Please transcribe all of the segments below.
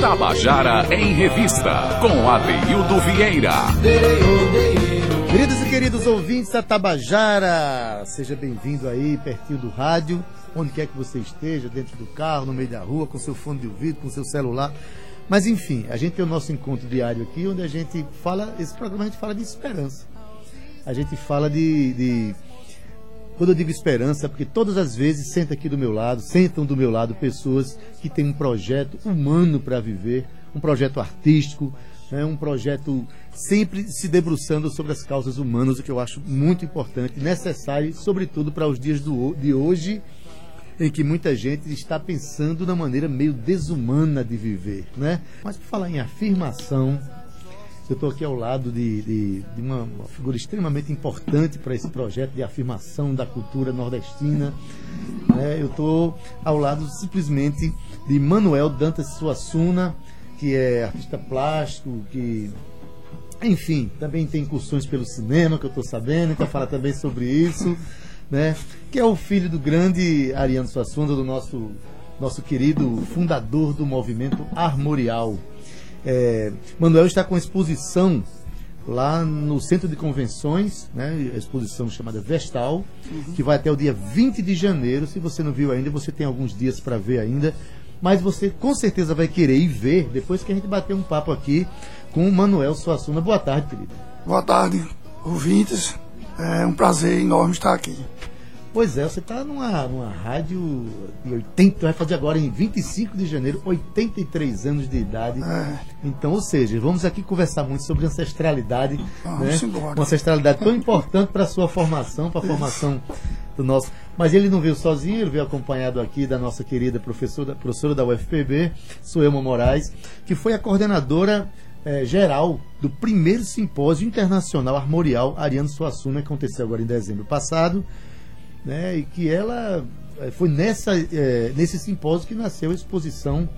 Tabajara em Revista, com Adeildo Vieira. Queridos e queridos ouvintes da Tabajara, seja bem-vindo aí, pertinho do rádio, onde quer que você esteja, dentro do carro, no meio da rua, com seu fone de ouvido, com seu celular. Mas enfim, a gente tem o nosso encontro diário aqui, onde a gente fala, esse programa a gente fala de esperança. A gente fala de, de quando eu digo esperança, é porque todas as vezes senta aqui do meu lado, sentam do meu lado pessoas que têm um projeto humano para viver, um projeto artístico, né, um projeto sempre se debruçando sobre as causas humanas, o que eu acho muito importante, necessário, sobretudo para os dias do, de hoje, em que muita gente está pensando na maneira meio desumana de viver, né? Mas por falar em afirmação, eu estou aqui ao lado de, de, de uma, figura extremamente importante para esse projeto de afirmação da cultura nordestina. Né? Eu estou ao lado simplesmente de Manuel Dantas Suassuna, que é artista plástico, que enfim, também tem incursões pelo cinema, que eu estou sabendo, então fala também sobre isso né? Que é o filho do grande Ariano Suassuna, do nosso, nosso querido fundador do movimento armorial. É, Manuel está com exposição lá no Centro de Convenções, né, a exposição chamada Vestal, uhum. que vai até o dia 20 de janeiro. Se você não viu ainda, você tem alguns dias para ver ainda. Mas você com certeza vai querer ir ver depois que a gente bater um papo aqui com o Manuel Suassuna. Boa tarde, querido. Boa tarde, ouvintes. É um prazer enorme estar aqui. Pois é, você está numa, numa rádio de 80, vai fazer agora em 25 de janeiro, 83 anos de idade. É. Então, ou seja, vamos aqui conversar muito sobre ancestralidade. Vamos né? embora. Uma ancestralidade tão importante para a sua formação, para a formação do nosso. Mas ele não veio sozinho, ele veio acompanhado aqui da nossa querida professora, professora da UFPB, Suelma Moraes, que foi a coordenadora é, geral do primeiro simpósio internacional armorial Ariano Suassuna, que aconteceu agora em dezembro passado né? E que ela eh, foi nessa, é, nesse simpósio que nasceu a exposição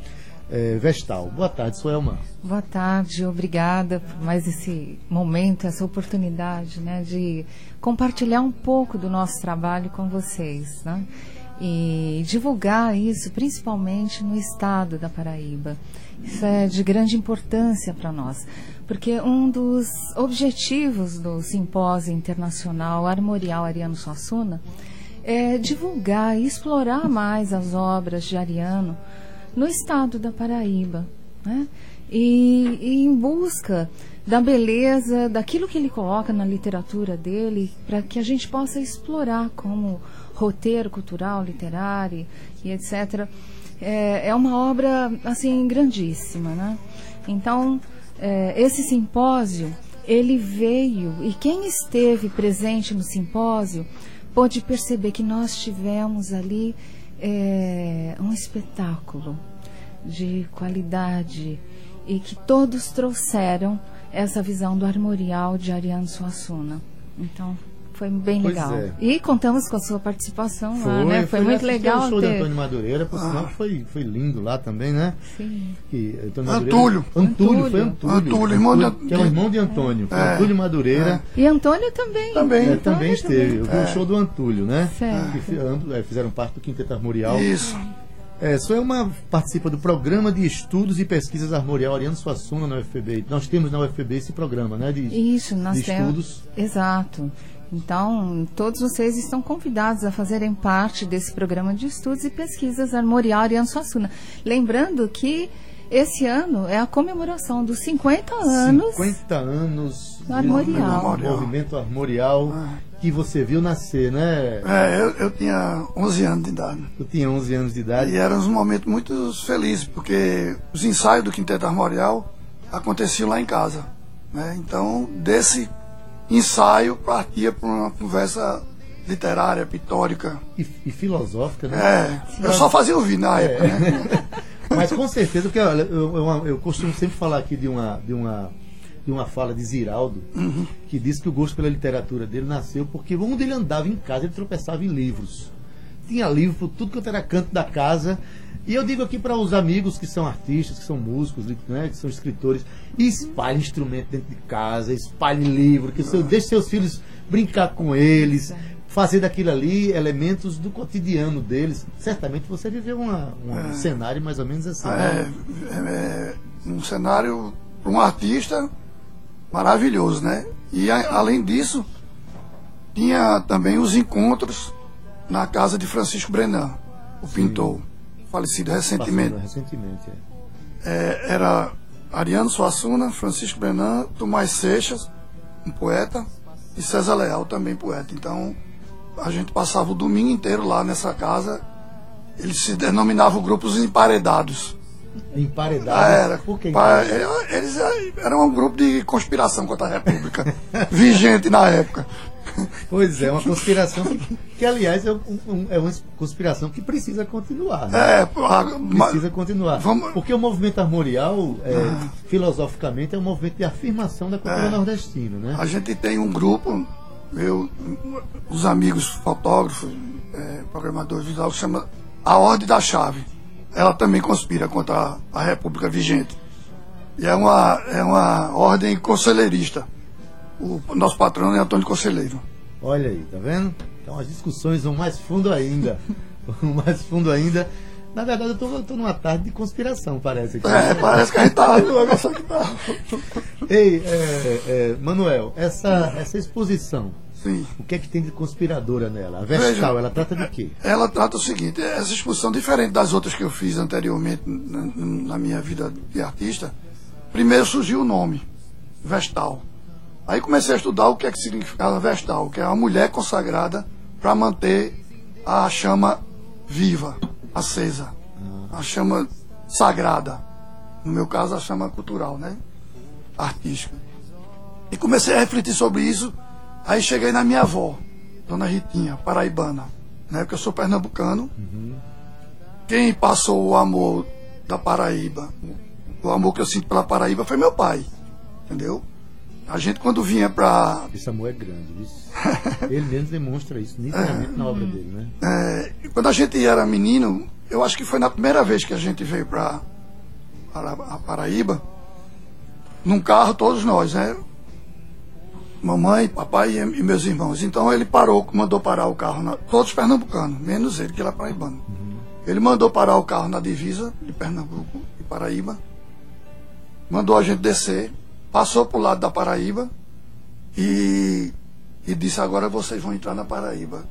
é, Vestal. Boa tarde, Suelma. Boa tarde, obrigada por mais esse momento, essa oportunidade né, de compartilhar um pouco do nosso trabalho com vocês. Né? E divulgar isso principalmente no estado da Paraíba. Isso é de grande importância para nós, porque um dos objetivos do Simpósio Internacional Armorial Ariano Suassuna é, divulgar e explorar mais as obras de Ariano no estado da Paraíba, né? E, e em busca da beleza, daquilo que ele coloca na literatura dele, para que a gente possa explorar como roteiro cultural, literário e etc. É, é uma obra assim grandíssima, né? Então é, esse simpósio ele veio e quem esteve presente no simpósio pôde perceber que nós tivemos ali é, um espetáculo de qualidade e que todos trouxeram essa visão do armorial de Ariano Suassuna. Então, foi bem pois legal. É. E contamos com a sua participação foi, lá, né? Foi, foi muito legal. O show ter... do Antônio Madureira, por sinal, ah. foi, foi lindo lá também, né? Sim. Que, Antônio Antúlio. Antúlio, foi Antúlio. Antúlio, irmão de Que é o irmão de Antônio. Foi é. Antúlio Madureira. É. E Antônio também. Também. É, também esteve. Eu vi o é. show do Antúlio, né? Certo. Que é, fizeram parte do Quinteto Armorial. Isso. É, uma participa do programa de estudos e pesquisas armorial Ariano Suassuna na UFPB. Nós temos na UFPB esse programa, né? De, Isso, nós de temos. Estudos. Exato. Então, todos vocês estão convidados a fazerem parte desse programa de estudos e pesquisas Armorial Ariano Suassuna. Lembrando que esse ano é a comemoração dos 50 anos. 50 anos do Armorial. Do movimento Armorial ah. que você viu nascer, né? É, eu, eu, tinha 11 anos de idade. Eu tinha 11 anos de idade. E eram uns momentos muito felizes, porque os ensaios do Quinteto Armorial aconteciam lá em casa. Né? Então, desse ensaio partia para uma conversa literária, pitórica. E, e filosófica, né? É, eu só fazia ouvir na é. época, né? Mas com certeza, porque olha, eu, eu, eu, costumo sempre falar aqui de uma, de uma, de uma fala de Ziraldo, uhum. que diz que o gosto pela literatura dele nasceu porque onde ele andava em casa, ele tropeçava em livros. Tinha livro por tudo que era canto da casa. E eu digo aqui para os amigos que são artistas, que são músicos, né, que são escritores, espalhe instrumento dentro de casa, espalhe livro, que seu, deixe seus filhos brincar com eles, fazer daquilo ali elementos do cotidiano deles. Certamente você viveu uma, uma- um cenário mais ou menos assim. É, né? é, é um cenário para um artista maravilhoso, né? E a- além disso, tinha também os encontros na casa de Francisco Brenan, o pintor, falecido recentemente. Recentemente. é. É, era Ariano Suassuna, Francisco Brenan, Tomás Seixas, um poeta, e César Leal, também poeta. Então, a gente passava o domingo inteiro lá nessa casa. Eles se denominavam grupos emparedados. Emparedado. Ah, era. Por que Pa- é, Eles eram um grupo de conspiração contra a República, vigente na época. Pois é, uma conspiração que, que, aliás, é, um- um- é uma conspiração que precisa continuar. Né? É, a- ma- Precisa continuar. Vamos- Ah. Porque o movimento armorial, é, filosoficamente, é um movimento de afirmação da cultura É. nordestina. Né? a gente tem um grupo, eu, os amigos fotógrafos, é, programadores visuais, que chama A Ordem da Chave. Ela também conspira contra a, a República vigente. E é uma, é uma ordem conselheirista. O nosso patrão é Antônio Conselheiro. Olha aí, tá vendo? Então as discussões vão mais fundo ainda. Vão mais fundo ainda. Na verdade, eu tô, eu tô numa tarde de conspiração, parece. Aqui. É, parece que a gente tá no negócio aqui tá. Ei, é, é, Manuel, essa, essa exposição, Sim. o que é que tem de conspiradora nela? A Vestal, Veja. ela trata de quê? Ela trata o seguinte, essa exposição, diferente das outras que eu fiz anteriormente na, na minha vida de artista, primeiro surgiu o nome, Vestal. Aí comecei a estudar o que é que significava Vestal, que é uma mulher consagrada para manter a chama viva, acesa, a chama sagrada. No meu caso, a chama cultural, né? Artística. E comecei a refletir sobre isso. Aí cheguei na minha avó, Dona Ritinha, paraibana. Né? Porque eu sou pernambucano. Quem passou o amor da Paraíba, o amor que eu sinto pela Paraíba, foi meu pai. Entendeu? A gente, quando vinha pra. Esse amor é grande, isso. Ele mesmo demonstra isso nitidamente na obra dele, né? é, quando a gente era menino, eu acho que foi na primeira vez que a gente veio para a Paraíba, num carro, todos nós, né? Mamãe, papai e, meus irmãos. Então ele parou, mandou parar o carro, na, todos pernambucanos, menos ele, que era paraibano. Ele mandou parar o carro na divisa de Pernambuco e Paraíba, mandou a gente descer, passou pro lado da Paraíba e, e disse: agora vocês vão entrar na Paraíba,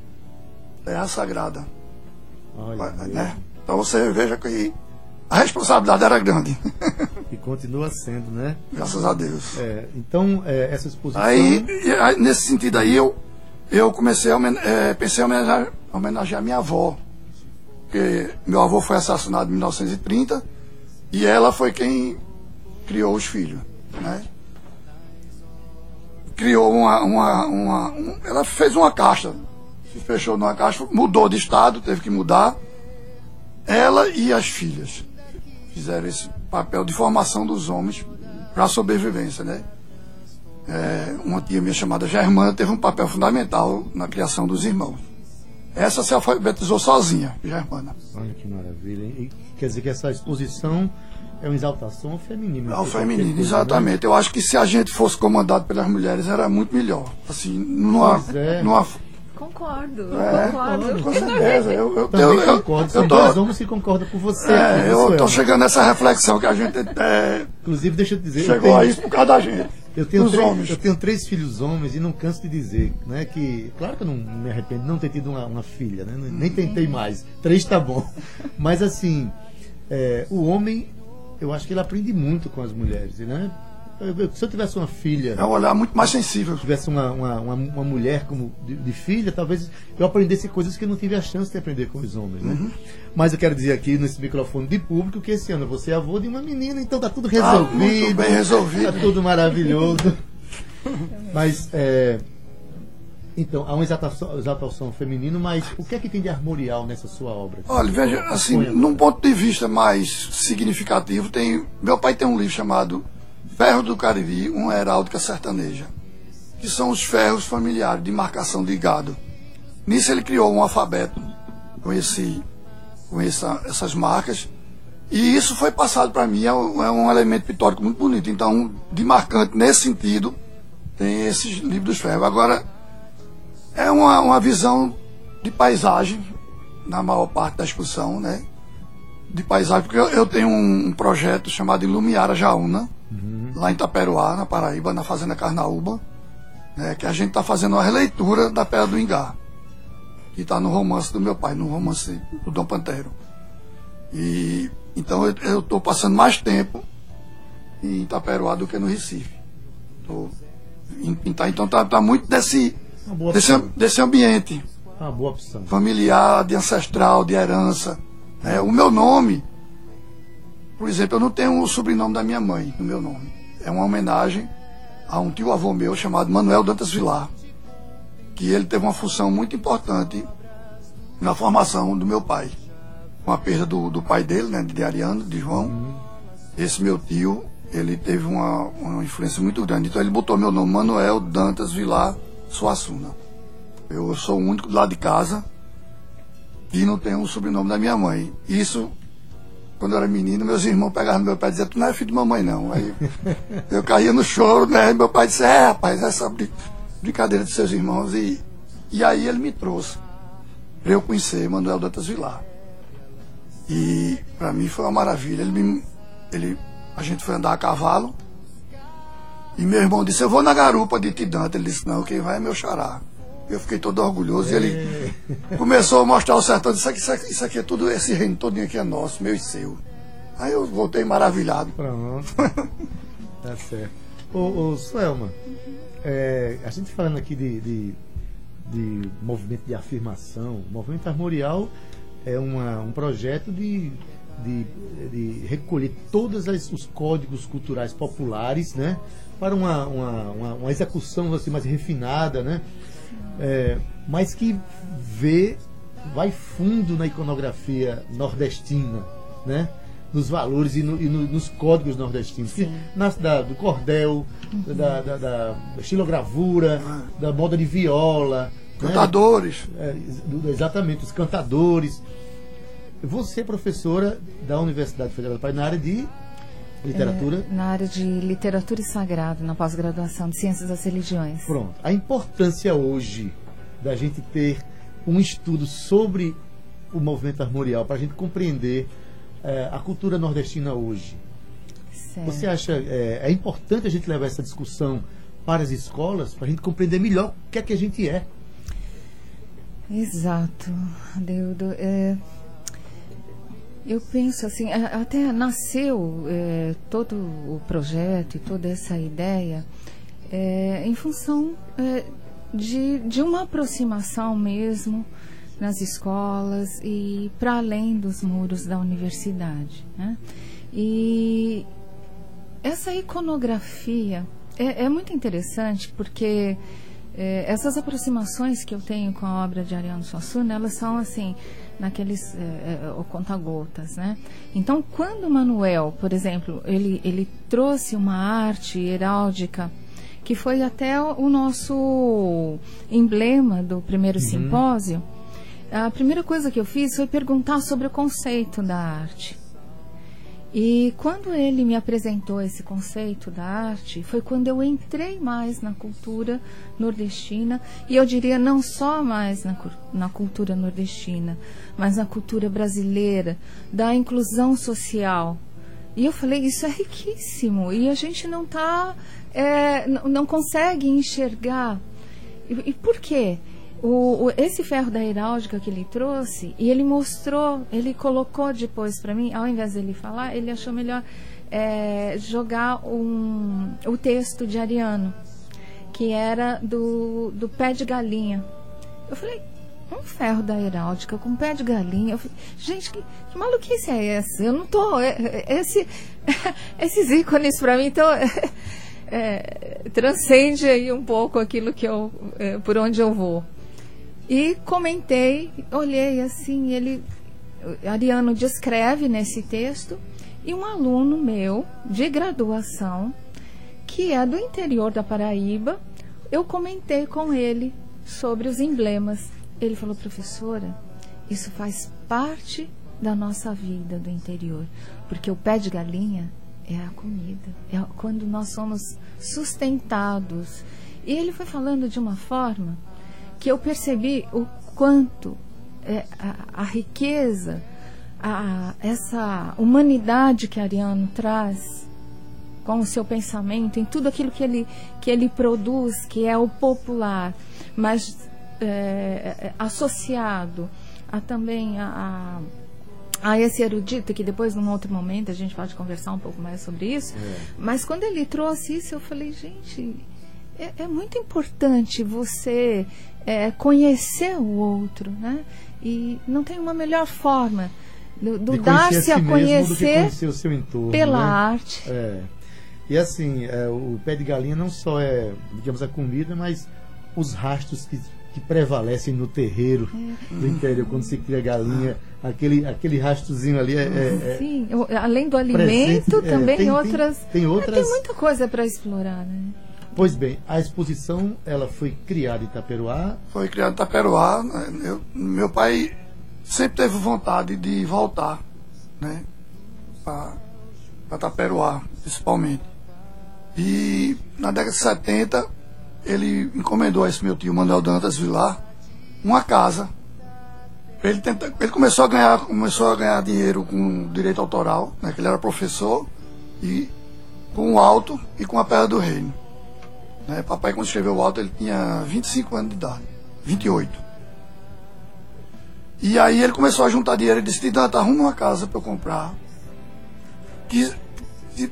terra sagrada. Olha, né? Então você veja que a responsabilidade era grande, e continua sendo, né? graças a Deus. É, então, é, essa exposição. Aí, nesse sentido aí, eu, eu comecei a eh, pensei em homenagear, homenagear minha avó. Porque meu avô foi assassinado em 1930 e ela foi quem criou os filhos. Né? Criou uma. uma, uma um- ela fez uma caixa. Se fechou numa caixa, mudou de estado, teve que mudar. Ela e as filhas fizeram esse papel de formação dos homens para a sobrevivência, né? É, uma tia minha chamada Germana teve um papel fundamental na criação dos irmãos. Essa se alfabetizou sozinha, Germana. Olha que maravilha. E quer dizer que essa exposição é uma exaltação feminina. Ao feminino, exatamente. Eu acho que se a gente fosse comandado pelas mulheres era muito melhor. Assim, numa. Pois é. numa Concordo, É, concordo. com certeza. Eu, eu? Também eu, eu, concordo. São eu tô, dois homens que concordam com você. é, eu Manuel. tô chegando nessa reflexão que a gente é, Inclusive, deixa eu te dizer. chegou tenho- a isso por causa da gente. Eu tenho, dos três, homens. eu tenho três filhos homens e não canso de dizer, né? Que, claro que eu não me arrependo de não ter tido uma, uma filha, né? Nem tentei mais. Três tá bom. Mas assim, é, o homem, eu acho que ele aprende muito com as mulheres, né? Se eu tivesse uma filha, É um olhar muito mais sensível. tivesse uma, uma, uma, uma mulher como de, de filha, talvez eu aprendesse coisas que eu não tive a chance de aprender com os homens, né? Uhum. Mas eu quero dizer aqui nesse microfone de público que esse ano você é avô de uma menina, então tá tudo Tá resolvido. muito bem resolvido. Tá tudo maravilhoso. Mas, é, então, há uma exaltação, exaltação feminino, mas o que é que tem de armorial nessa sua obra? Olha, veja, assim, Exponha num ponto de vista mais significativo, tem. Meu pai tem um livro chamado Ferro do Cariri, uma heráldica sertaneja, que são os ferros familiares de marcação de gado. Nisso ele criou um alfabeto com, esse, com essa, essas marcas. E isso foi passado para mim, é um, é um elemento pictórico muito bonito. Então, de marcante nesse sentido, tem esses livros dos ferros. Agora, É uma, uma visão de paisagem, na maior parte da exposição, né? De paisagem, porque eu, eu tenho um, projeto chamado Ilumiara Jaúna, lá em Taperoá, na Paraíba, na Fazenda Carnaúba, né? que a gente está fazendo uma releitura da Pedra do Ingá, que está no romance do meu pai, no romance do Dom Pantero. E então eu estou passando mais tempo em Itaperuá do que no Recife. Tô então tá, tá muito desse, desse, desse ambiente Uma boa opção. familiar, de ancestral, de herança. né? O meu nome, por exemplo, eu não tenho o sobrenome da minha mãe no meu nome. É uma homenagem a um tio avô meu chamado Manuel Dantas Vilar, que ele teve uma função muito importante na formação do meu pai. Com a perda do, do pai dele, né, de Ariano, de João, esse meu tio, ele teve uma, uma influência muito grande. Então ele botou meu nome, Manuel Dantas Vilar Suassuna. Eu sou o único do lado de casa que não tem o sobrenome da minha mãe. Isso, quando eu era menino, meus irmãos pegavam no meu pé e diziam, tu não é filho de mamãe não. Aí eu caía no choro, né? E meu pai disse, é rapaz, essa brin- brincadeira de seus irmãos. E, e aí ele me trouxe para eu conhecer Manuel Dantas Vilar. E para mim foi uma maravilha. Ele me, ele, a gente foi andar a cavalo. E meu irmão disse, eu vou na garupa de Tidante. Ele disse, não, quem vai é meu xará. Eu fiquei todo orgulhoso. E ele começou a mostrar o sertão. Disse, isso aqui, isso aqui é tudo, esse reino todinho aqui é nosso, meu e seu. Aí eu voltei maravilhado. Pronto. tá certo. Ô, ô Suelma, é, a gente falando aqui de, de, de movimento de afirmação, o movimento armorial é uma, um projeto de, de, de recolher todos os códigos culturais populares, né? Para uma, uma, uma, uma execução assim, mais refinada, né? É, mas que vê, vai fundo na iconografia nordestina, né? Nos valores e, no- e no- nos códigos nordestinos. Que nasce da, do cordel, da, da, da estilogravura, da moda de viola. né? Cantadores. É, do- exatamente, os cantadores. Você é professora da Universidade Federal do Paraná na área de literatura. É, na área de literatura e sagrado, na pós-graduação de Ciências das Religiões. Pronto. A importância hoje da gente ter um estudo sobre o movimento armorial para a gente compreender eh, a cultura nordestina hoje. Certo. Você acha é, é importante a gente levar essa discussão para as escolas para a gente compreender melhor o que é que a gente é? Exato, Deudo. É, eu penso assim, até nasceu é, todo o projeto e toda essa ideia é, em função é, de, de uma aproximação mesmo nas escolas e para além dos muros da universidade. Né? E essa iconografia é, é muito interessante porque é, essas aproximações que eu tenho com a obra de Ariano Suassuna, elas são assim, naqueles é, é, conta-gotas, né? Então, quando Manuel, por exemplo, ele, ele trouxe uma arte heráldica que foi até o nosso emblema do primeiro simpósio, a primeira coisa que eu fiz foi perguntar sobre o conceito da arte. E quando ele me apresentou esse conceito da arte, foi quando eu entrei mais na cultura nordestina, e eu diria não só mais na, na cultura nordestina, mas na cultura brasileira, da inclusão social. E eu falei, isso é riquíssimo, e a gente não tá, é, não consegue enxergar. E, e por quê? O, o- esse ferro da heráldica que ele trouxe, e ele mostrou, ele colocou depois para mim, ao invés dele falar, ele achou melhor é, jogar um, o texto de Ariano, que era do, do pé de galinha. Eu falei, um ferro da heráldica com pé de galinha. Falei, gente, que, que maluquice é essa? Eu não tô. é- é- Esse, esses ícones para mim estão. é, transcende aí um pouco aquilo que eu, é, por onde eu vou. E comentei, olhei assim, ele, Ariano descreve nesse texto, e um aluno meu, de graduação, que é do interior da Paraíba, eu comentei com ele sobre os emblemas. Ele falou, professora, isso faz parte da nossa vida do interior, porque o pé de galinha é a comida, é quando nós somos sustentados. E ele foi falando de uma forma que eu percebi o quanto é, a, a riqueza, a, essa humanidade que Ariano traz com o seu pensamento, em tudo aquilo que ele, que ele produz, que é o popular, mas é, é associado a também a, a, a, esse erudito, que depois, num outro momento, a gente pode conversar um pouco mais sobre isso. É. Mas quando ele trouxe isso, eu falei, gente, é, é muito importante você é, conhecer o outro, né? E não tem uma melhor forma do, do dar-se a, si a conhecer, entorno, pela né? arte. É. E assim, é, o pé de galinha não só é, digamos, a comida, mas os rastros que, que prevalecem no terreiro é. do interior, quando se cria galinha, aquele, aquele rastrozinho ali é. é, é Sim, além do alimento, presente, é, também tem, outras. Tem, tem outras. tem muita coisa para explorar, né? Pois bem, a exposição ela foi criada em Itaperuá. Foi criada em Itaperuá. Né? Eu, meu pai sempre teve vontade de voltar, né? Para Itaperuá, principalmente. E na década de 70 ele encomendou a esse meu tio Manuel Dantas Vilar uma casa. Ele, tenta, ele começou a ganhar começou a ganhar dinheiro com direito autoral, né, que ele era professor e com o alto e com a pedra do reino. Né? Papai, quando escreveu o alto, ele tinha 25 anos de idade. 28. E aí ele começou a juntar dinheiro e disse, Dante, arruma uma casa para eu comprar. Que, se,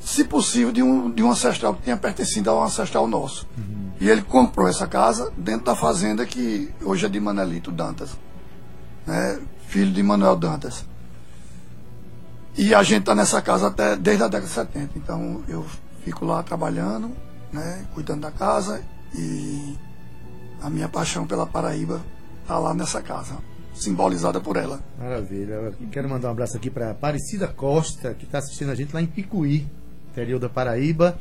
se possível, de um, de um ancestral que tinha pertencido a um ancestral nosso. Uhum. E ele comprou essa casa dentro da fazenda que hoje é de Manelito Dantas. Né? Filho de Manuel Dantas. E a gente está nessa casa até desde a década de 70. Então eu fico lá trabalhando né, cuidando da casa e a minha paixão pela Paraíba está lá nessa casa, simbolizada por ela. Maravilha. quero mandar um abraço aqui para Aparecida Costa, que está assistindo a gente lá em Picuí, interior da Paraíba,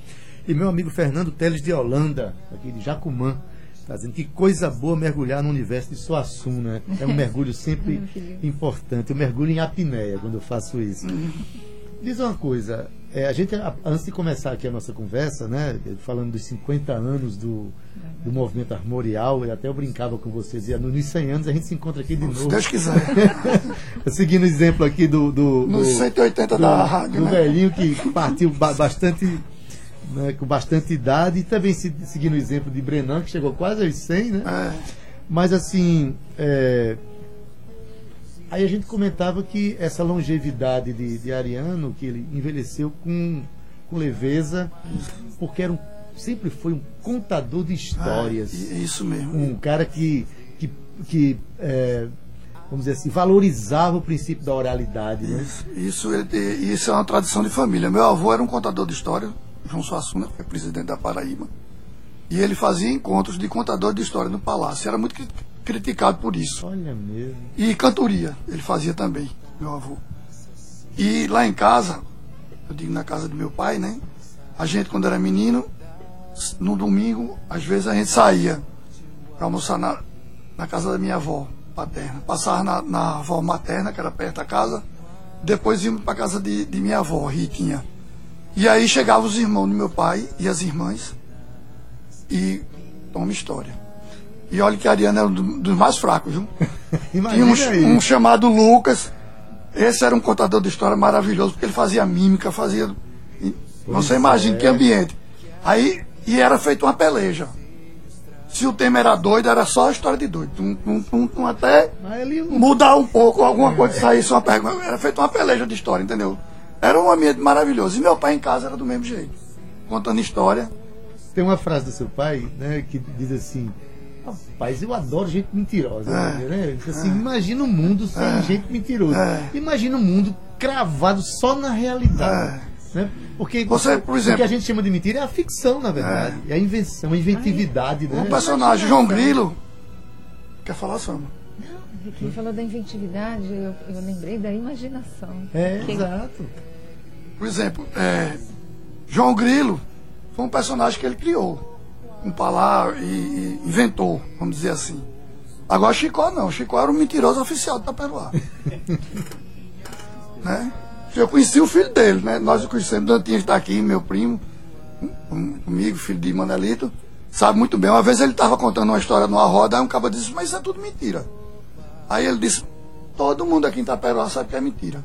e meu amigo Fernando Teles de Holanda, aqui de Jacumã. Está dizendo que coisa boa mergulhar no universo de Suassuna. É um mergulho sempre importante. Eu mergulho em apneia quando eu faço isso. Diz uma coisa, é, a gente, antes de começar aqui a nossa conversa, né, falando dos 50 anos do, do movimento armorial, e até eu brincava com vocês, e nos 100 anos a gente se encontra aqui de novo. Se Deus quiser. Seguindo o exemplo aqui do. do Nos 180 do, da rádio. Do né? velhinho que partiu bastante. Né, com bastante idade, e também seguindo o exemplo de Brenan, que chegou quase aos 100, né? É. Mas assim. É, Aí a gente comentava que essa longevidade de, de Ariano, que ele envelheceu com, com leveza, porque era um, sempre foi um contador de histórias. Ah, isso mesmo. Um cara que, que, que é, vamos dizer assim, valorizava o princípio da oralidade. Né? Isso, isso, isso é uma tradição de família. Meu avô era um contador de história, João Suassuna, que foi presidente da Paraíba. E ele fazia encontros de contador de história no palácio. Era muito criticado por isso. Olha mesmo. E cantoria, ele fazia também, meu avô. E lá em casa, eu digo na casa do meu pai, né? A gente, quando era menino, no domingo, às vezes a gente saía para almoçar na, na casa da minha avó paterna. Passava na, na avó materna, que era perto da casa, depois íamos para casa de, de minha avó, Ritinha. E aí chegavam os irmãos do meu pai e as irmãs e toma história. E olha que a Ariana era um dos mais fracos, viu? Tinha um, um, chamado Lucas. Esse era um contador de história maravilhoso, porque ele fazia mímica, fazia. Você imagina é. que ambiente. Aí, e era feito uma peleja. Se o tema era doido, era só a história de doido. Tum, tum, tum até mudar um pouco, alguma coisa saísse uma pergunta. Era feito uma peleja de história, entendeu? Era um ambiente maravilhoso. E meu pai em casa era do mesmo jeito. Contando história. Tem uma frase do seu pai, né, que diz assim Rapaz, eu adoro gente mentirosa. É, né? Assim, é, imagina o um mundo sem é, gente mentirosa. É. Imagina o um mundo cravado só na realidade. É. Né? Porque, Você, por exemplo, o que a gente chama de mentira é a ficção, na verdade. É, a invenção, a inventividade. Né? O personagem João Grilo. Quer falar, Sandra? Não, quem falou da inventividade, eu, eu lembrei da imaginação. É, exato. Por exemplo, João Grilo foi um personagem que ele criou um palavra e, e, inventou, vamos dizer assim. Agora Chicó não, Chicó era um mentiroso oficial de Taperoá. né? Eu conheci o filho dele, né? Nós o conhecemos, Dantinho está aqui, meu primo, comigo, filho de Manelito. sabe muito bem. Uma vez ele estava contando uma história numa roda, aí um cara disse, mas isso é tudo mentira. Aí ele disse, todo mundo aqui em Itaperuá sabe que é mentira.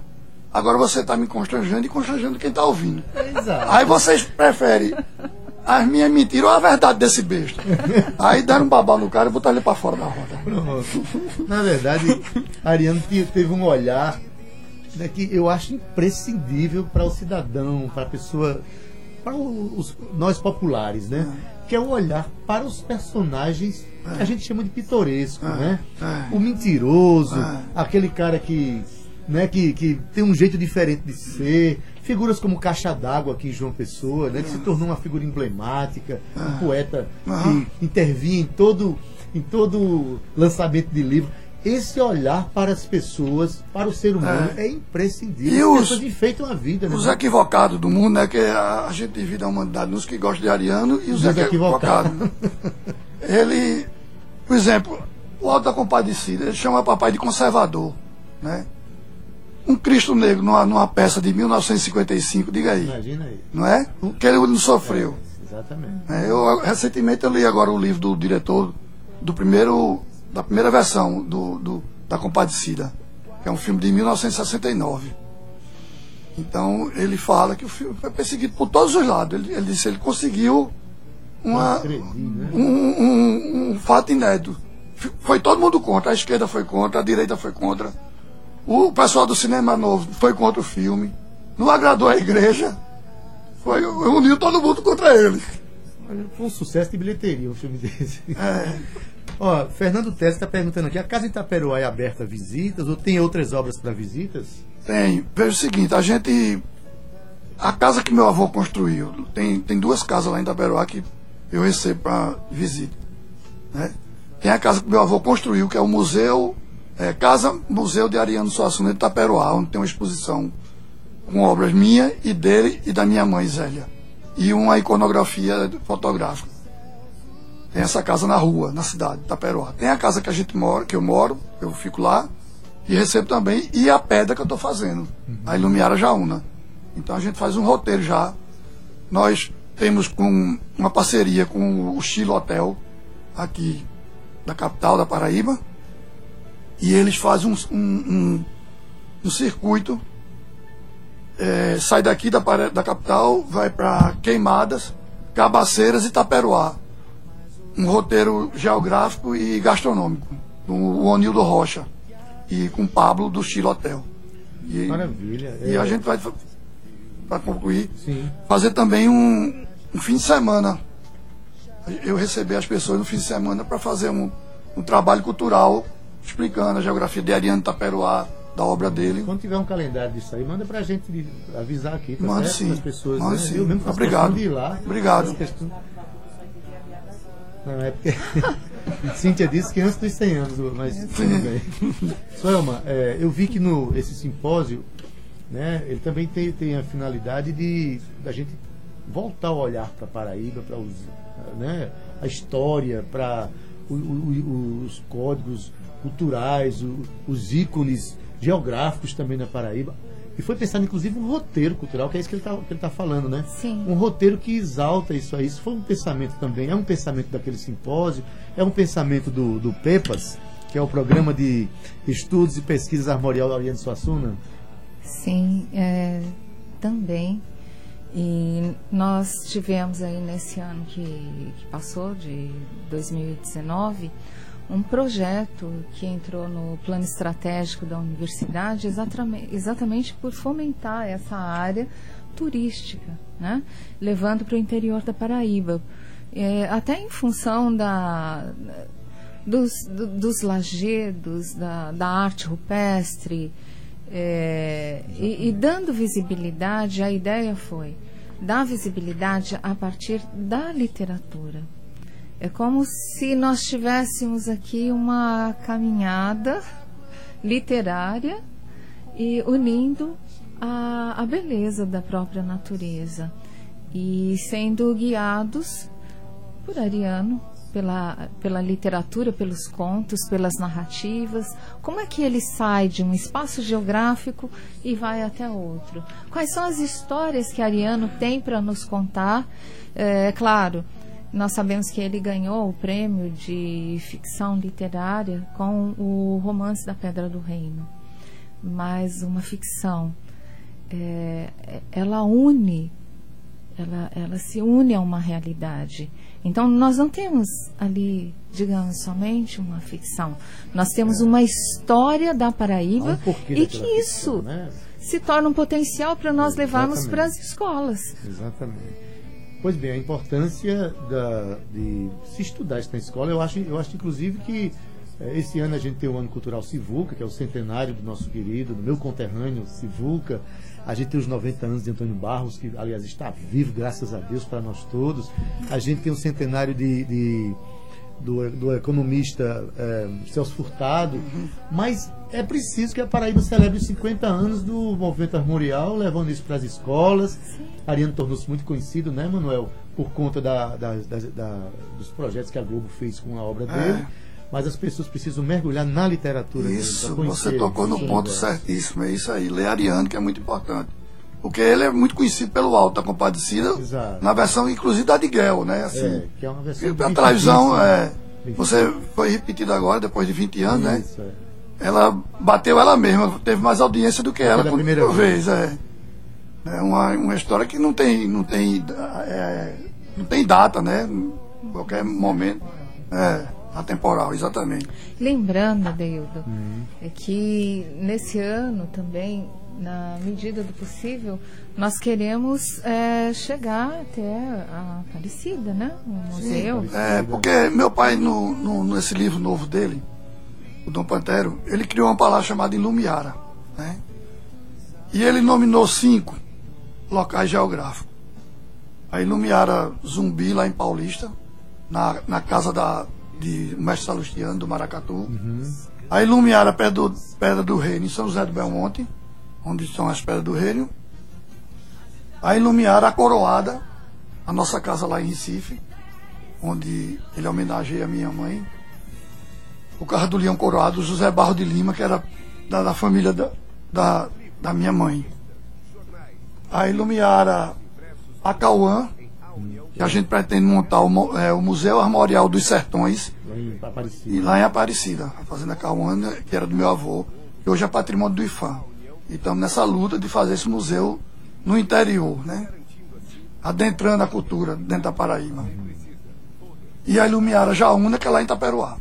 Agora você está me constrangendo e constrangendo quem está ouvindo. Exato. Aí vocês preferem as minhas mentiras ou a verdade desse besta. Aí deram um babá no cara e botaram ele para fora da roda. Pronto. Na verdade, Ariano te- teve um olhar né, que eu acho imprescindível para o cidadão, para a pessoa, para os, nós populares, né? Que é o olhar para os personagens que a gente chama de pitoresco, né? é. O mentiroso, É. aquele cara que, né, que, que tem um jeito diferente de ser. Figuras como Caixa d'Água aqui em João Pessoa, né, que se tornou uma figura emblemática, um poeta Aham. que intervinha em todo, em todo lançamento de livro. Esse olhar para as pessoas, para o ser humano, é, imprescindível. E As os- pessoas enfeitam a vida, né? Os equivocados do mundo, né? Que a, a gente divide a humanidade nos que gostam de Ariano e os, Os equivocados. ele, por exemplo, o Alto da Compadecida, ele chama papai de conservador, né? Um Cristo Negro numa, numa peça de 1955, diga aí, Imagina aí. não é? O que ele não sofreu. Exatamente. É, eu recentemente eu li agora o livro do diretor do primeiro da primeira versão do, do- da Compadecida, que é um filme de 1969. Então ele fala que o filme foi perseguido por todos os lados. Ele, ele disse que ele conseguiu uma, né? um, um- um fato inédito. Foi todo mundo contra. A esquerda foi contra, a direita foi contra. O pessoal do cinema novo foi contra o filme. Não agradou a igreja. Foi, uniu todo mundo contra ele. Foi um sucesso de bilheteria um filme desse. É. Ó, Fernando Teles está perguntando aqui: a Casa Itaperuá é aberta a visitas ou tem outras obras para visitas? Tem. Veja o seguinte, a gente. A casa que meu avô construiu, tem, tem duas casas lá em Itaperuá que eu recebo para visita. Né? Tem a casa que meu avô construiu, que é o Museu. É, casa Museu de Ariano Suassuna de Itaperuá, onde tem uma exposição com obras minhas e dele e da minha mãe Zélia. E uma iconografia fotográfica. Tem essa casa na rua, na cidade de Itaperuá. Tem a casa que a gente mora, que eu moro, eu fico lá, e recebo também, e a pedra que eu estou fazendo, a Ilumiara Jaúna. Então a gente faz um roteiro já. Nós temos com uma parceria com o Chile Hotel, aqui da capital da Paraíba, e eles fazem um, um, um, um circuito, eh, sai daqui da, da capital, vai para Queimadas, Cabaceiras e Itaperuá um roteiro geográfico e gastronômico, do Onildo Rocha e com o Pablo do Chile Hotel. E, Maravilha. e É, a gente vai, para concluir, Sim. fazer também um, um fim de semana. Eu receber as pessoas no fim de semana para fazer um, um trabalho cultural explicando a geografia de Ariano Taperoá, da obra dele. Quando tiver um calendário disso aí, manda pra gente avisar aqui, tá Manda certo? sim. As pessoas, Manda né? sim. Eu mesmo faço Obrigado. de ir lá. Obrigado. Questão- Não, é porque Cíntia disse que antes dos 100 anos, mas tudo bem. Soelma, é, eu vi que no esse simpósio, né, ele também tem, tem a finalidade de da gente voltar o olhar para Paraíba, para né, a história, para o- o- os códigos culturais, os ícones geográficos também na Paraíba. E foi pensado, inclusive, um roteiro cultural, que é isso que ele está tá falando, né? Sim. Um roteiro que exalta isso aí. Isso foi um pensamento também, é um pensamento daquele simpósio, é um pensamento do, do PEPAS, que é o Programa de Estudos e Pesquisas Armorial Ariano Suassuna. Sim, é, também. E nós tivemos aí nesse ano que, que passou, de 2019, um projeto que entrou no plano estratégico da universidade exatamente, exatamente por fomentar essa área turística, né? levando para o interior da Paraíba. É, até em função da, dos, do- dos lajedos, da, da arte rupestre, é, e, e dando visibilidade, a ideia foi dar visibilidade a partir da literatura. É como se nós tivéssemos aqui uma caminhada literária e unindo a, a beleza da própria natureza e sendo guiados por Ariano, pela, pela literatura, pelos contos, pelas narrativas. Como é que ele sai de um espaço geográfico e vai até outro? Quais são as histórias que Ariano tem para nos contar? É claro, Nós sabemos que ele ganhou o prêmio de ficção literária com o romance da Pedra do Reino. Mas uma ficção, é, ela une, ela, ela se une a uma realidade. Então, nós não temos ali, digamos, somente uma ficção. Nós temos uma história da Paraíba um e que ficção, isso né? se torna um potencial para nós levarmos para as escolas. Exatamente. Pois bem, a importância da- de se estudar isso na escola, eu acho, eu acho inclusive que esse ano a gente tem o Ano Cultural Sivuca, que é o centenário do nosso querido, do meu conterrâneo Sivuca. A gente tem os 90 anos de Antônio Barros, que aliás está vivo, graças a Deus, para nós todos. A gente tem o centenário de, de- do, do economista eh, Celso Furtado. Mas é preciso que a Paraíba celebre os 50 anos do movimento armorial, levando isso para as escolas. Ariano tornou-se muito conhecido, né, Manuel? Por conta da- da- da- da- dos projetos que a Globo fez com a obra dele. Mas as pessoas precisam mergulhar na literatura. Isso, conhecer você tocou no ponto certíssimo, é isso aí. Ler Ariano, que é muito importante. Porque ele é muito conhecido pelo Alto da Compadecida, Exato. na versão inclusive da Adiguel, né? Assim, É, que é uma versão. A televisão, é, né? Você foi repetido agora, depois de 20 anos, né? Isso, é. Ela bateu ela mesma, teve mais audiência do que ela quando primeira vez. É, é uma, uma história que não tem, não tem, é, não tem data, né? Em qualquer momento. É, atemporal, exatamente. Lembrando, Deildo, Uhum. é que nesse ano também, na medida do possível, nós queremos é, chegar até a Aparecida, né? O museu. É, porque meu pai, no, no- nesse livro novo dele, o Dom Pantero, ele criou uma palavra chamada Ilumiara. Né? E ele nominou cinco locais geográficos. A Ilumiara Zumbi, lá em Paulista, na, na casa da, de Mestre Salustiano, do Maracatu. A Ilumiara Pedra do, Pedra do Reino, em São José do Belmonte, onde são as Pedras do Reino. A Ilumiara Coroada, a nossa casa lá em Recife, onde ele homenageia a minha mãe. O carro do Leão Coroado, José Barro de Lima, que era da, da família da, da, da minha mãe. A Ilumiara Acauã, que a gente pretende montar o, é, o Museu Armorial dos Sertões, Lá em e Aparecida. lá em Aparecida, a Fazenda Cauã, que era do meu avô, que hoje é patrimônio do IFAM. E estamos nessa luta de fazer esse museu no interior, né? Adentrando a cultura dentro da Paraíba. E a Ilumiara Jaúna, que é lá em Itaperuá.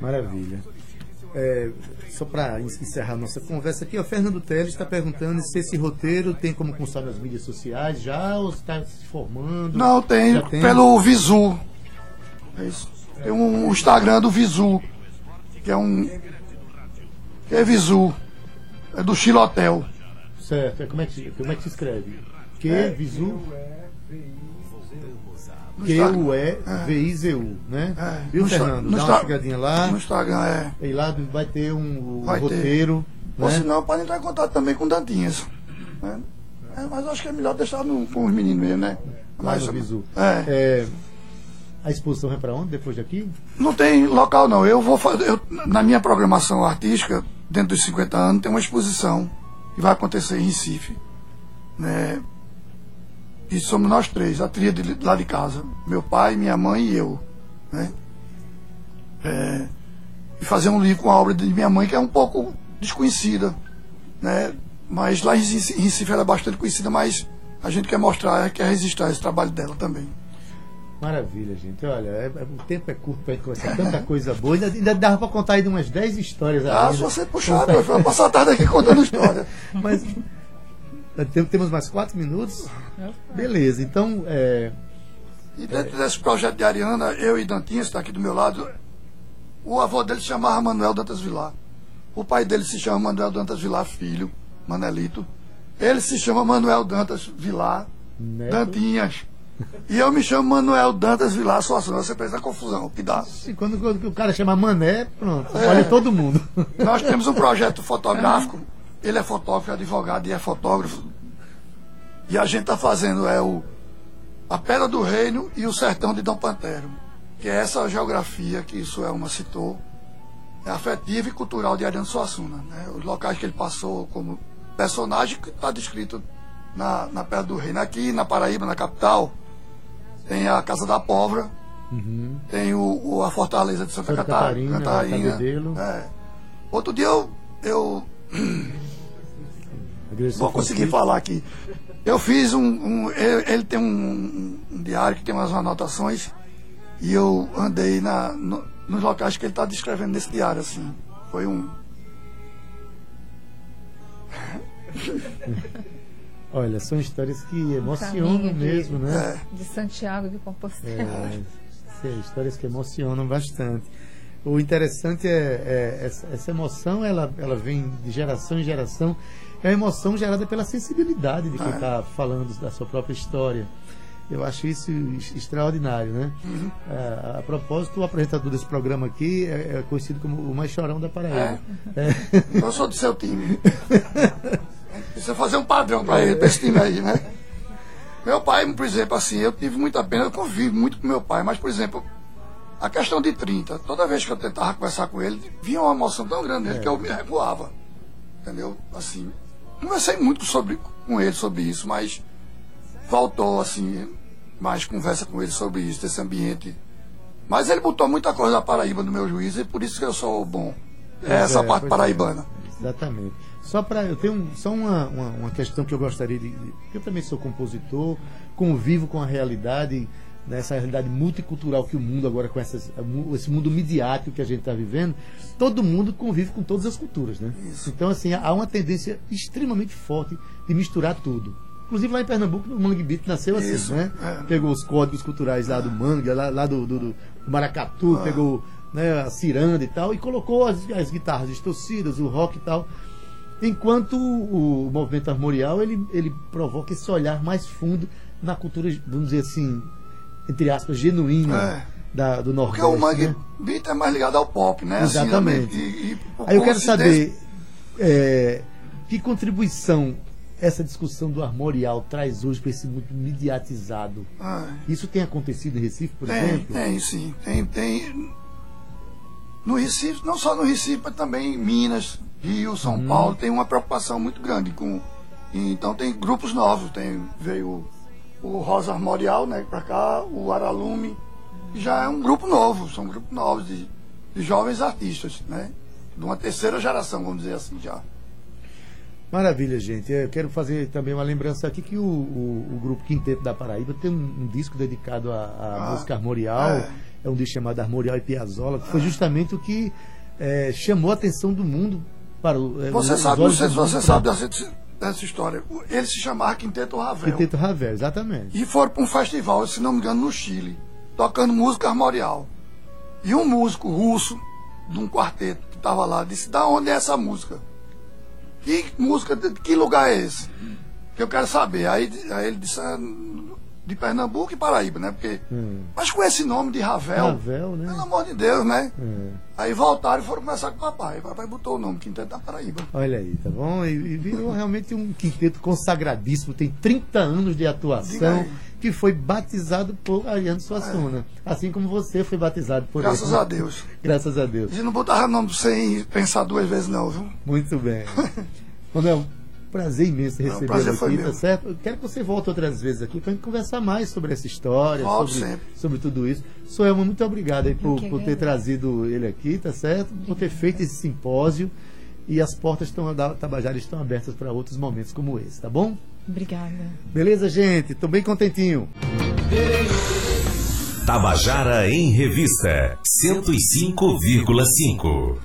Maravilha. É, só para encerrar nossa conversa aqui, o Fernando Teles está perguntando se esse roteiro tem como constar nas mídias sociais já ou está se formando. Não, tem, tem? pelo Visu. É isso. Tem um o Instagram do Visu, que é um. Que é Visu. É do Chilotel. Certo. É, como, é que, como é que se escreve? Que, É. Visu, No Q, Instagram. U, E, V, I, Z, U, né? É, Viu, Fernando? no Dá uma chegadinha lá. No Instagram é. E lá vai ter um, um Vai ter. roteiro. Ou né? se não, pode entrar em contato também com Dantinhas. né? É, mas acho que é melhor deixar no- com os meninos mesmo, né? Mas, no Visu. É. É, a exposição vai para onde depois daqui? Não tem local não. Eu vou fazer. eu- na minha programação artística, dentro dos 50 anos, tem uma exposição que vai acontecer em Recife. Né? E somos nós três, a tríade de- lá de casa. Meu pai, minha mãe e eu. Né? É, e fazer um livro com a obra de minha mãe, que é um pouco desconhecida. Né? Mas lá em Recife, ela é bastante conhecida, mas a gente quer mostrar, quer registrar esse trabalho dela também. Maravilha, gente. Olha, é- é- o tempo é curto para conversar tanta coisa boa. Ainda, ainda dava para contar aí umas 10 histórias Ah, se você puxar, eu vou passar a tarde aqui contando história. Mas temos mais quatro minutos? Beleza, então é, E dentro desse projeto de Ariana, eu e Dantinha, está aqui do meu lado, o avô dele se chamava Manuel Dantas Vilar. O pai dele se chama Manuel Dantas Vilar Filho, Manelito. Ele se chama Manuel Dantas Vilar Neto. Dantinhas. E eu me chamo Manuel Dantas Vilar Soação. Você pensa a confusão que dá. e quando, quando o cara chama Mané, pronto, É. olha todo mundo. Nós temos um projeto fotográfico. Ele é fotógrafo, é advogado e é fotógrafo. E a gente está fazendo é o a Pedra do Reino e o Sertão de Dom Pantero, que é essa geografia que isso é uma citou, é afetiva e cultural de Ariano Suassuna. Né? Os locais que ele passou como personagem que está descrito na, na Pedra do Reino. Aqui na Paraíba, na capital, tem a Casa da Pólvora, tem o, o- a Fortaleza de Santa, Santa Cata- Catarina, Catarina. É. Outro dia eu, eu Igreja vou conseguir falar aqui. Eu fiz um. um- ele, ele tem um, um diário que tem umas anotações e eu andei na, no- nos locais que ele está descrevendo nesse diário, assim. Foi um. Olha, são histórias que emocionam de- mesmo, né? De Santiago de Compostela. É, sim, histórias que emocionam bastante. O interessante é, é essa, essa emoção, ela, ela vem de geração em geração. É uma emoção gerada pela sensibilidade de quem está falando da sua própria história. Eu acho isso extraordinário, né? É, a propósito, o apresentador desse programa aqui é, é conhecido como o mais chorão da Paraíba. É. Eu sou do seu time. Precisa fazer um padrão para ele, para esse time aí, né? Meu pai, por exemplo, assim, eu tive muita pena, eu convivo muito com meu pai, mas, por exemplo, a questão de 30, toda vez que eu tentava conversar com ele, vinha uma emoção tão grande nele que eu me recuava. Entendeu? Assim, conversei muito sobre, com ele sobre isso, mas faltou, assim, mais conversa com ele sobre isso, desse ambiente. Mas ele botou muita coisa da Paraíba no meu juízo e por isso que eu sou bom. É essa é, parte é. paraibana. Exatamente. Só para eu tenho um- só uma, uma, uma questão que eu gostaria de, de- eu também sou compositor, convivo com a realidade nessa realidade multicultural que o mundo agora com essas, esse mundo midiático que a gente está vivendo, todo mundo convive com todas as culturas, né? Então assim há uma tendência extremamente forte de misturar tudo. Inclusive lá em Pernambuco, o Mangue Beat nasceu assim, Isso, né? é. Pegou os códigos culturais lá do Mangue, lá, lá do, do, do Maracatu, Ah. pegou né, a ciranda e tal, e colocou as, as guitarras distorcidas, o rock e tal. Enquanto o, o movimento armorial ele, ele provoca esse olhar mais fundo na cultura, vamos dizer assim, entre aspas, genuína É. da, do Porque Nordeste. o Mangue né? Beat é mais ligado ao pop, né? Assim, Exatamente. e- e- por Aí eu quero saber é, que contribuição essa discussão do armorial traz hoje para esse mundo mediatizado. Ah, Isso tem acontecido em Recife, por tem, exemplo? tem, sim. Tem, tem. No Recife, não só no Recife, mas também em Minas, Rio, São Uhum. Paulo, tem uma preocupação muito grande com. e Então tem grupos novos, tem, veio o Rosa Armorial, né, pra cá, o Aralume, já é um grupo novo, são grupos novos de, de jovens artistas, né? De uma terceira geração, vamos dizer assim já. Maravilha, gente. Eu quero fazer também uma lembrança aqui que o, o, o grupo Quinteto da Paraíba tem um, um disco dedicado à, Ah, música armorial. é. É. um disco chamado Armorial e Piazzolla, que foi justamente o que eh, chamou a atenção do mundo para o. eh, Você sabe, mundo você para sabe dessa, dessa história. Ele se chamava Quinteto Ravel. Quinteto Ravel, exatamente. E foram para um festival, se não me engano, no Chile, tocando música armorial. E um músico russo, de um quarteto que estava lá, disse: Da onde é essa música? Que música, de que lugar é esse? Que eu quero saber. Aí, aí ele disse: "Ah, De Pernambuco e Paraíba, né? Porque, Hum. Mas com esse nome de Ravel, Ravel, né? pelo amor de Deus, né? É. Aí voltaram e foram conversar com o papai. O papai botou o nome Quinteto da Paraíba. Olha aí, tá bom? E, e virou realmente um quinteto consagradíssimo, tem 30 anos de atuação, que foi batizado por Ariano Suassuna. Assim como você foi batizado por Graças ele. a Deus. Graças a Deus. A gente não botava nome sem pensar duas vezes, não, viu? Muito bem. Manuel, prazer imenso recebê-lo aqui, tá meu. certo? Eu quero que você volte outras vezes aqui para gente conversar mais sobre essa história, Volto sobre, sempre. sobre tudo isso. Soelma, muito obrigado aí por, que por ter trazido ele aqui, tá certo? Por ter feito esse simpósio. E as portas estão, da Tabajara estão abertas para outros momentos como esse, tá bom? Obrigada. Beleza, gente? Tô bem contentinho. Tabajara em Revista 105,5.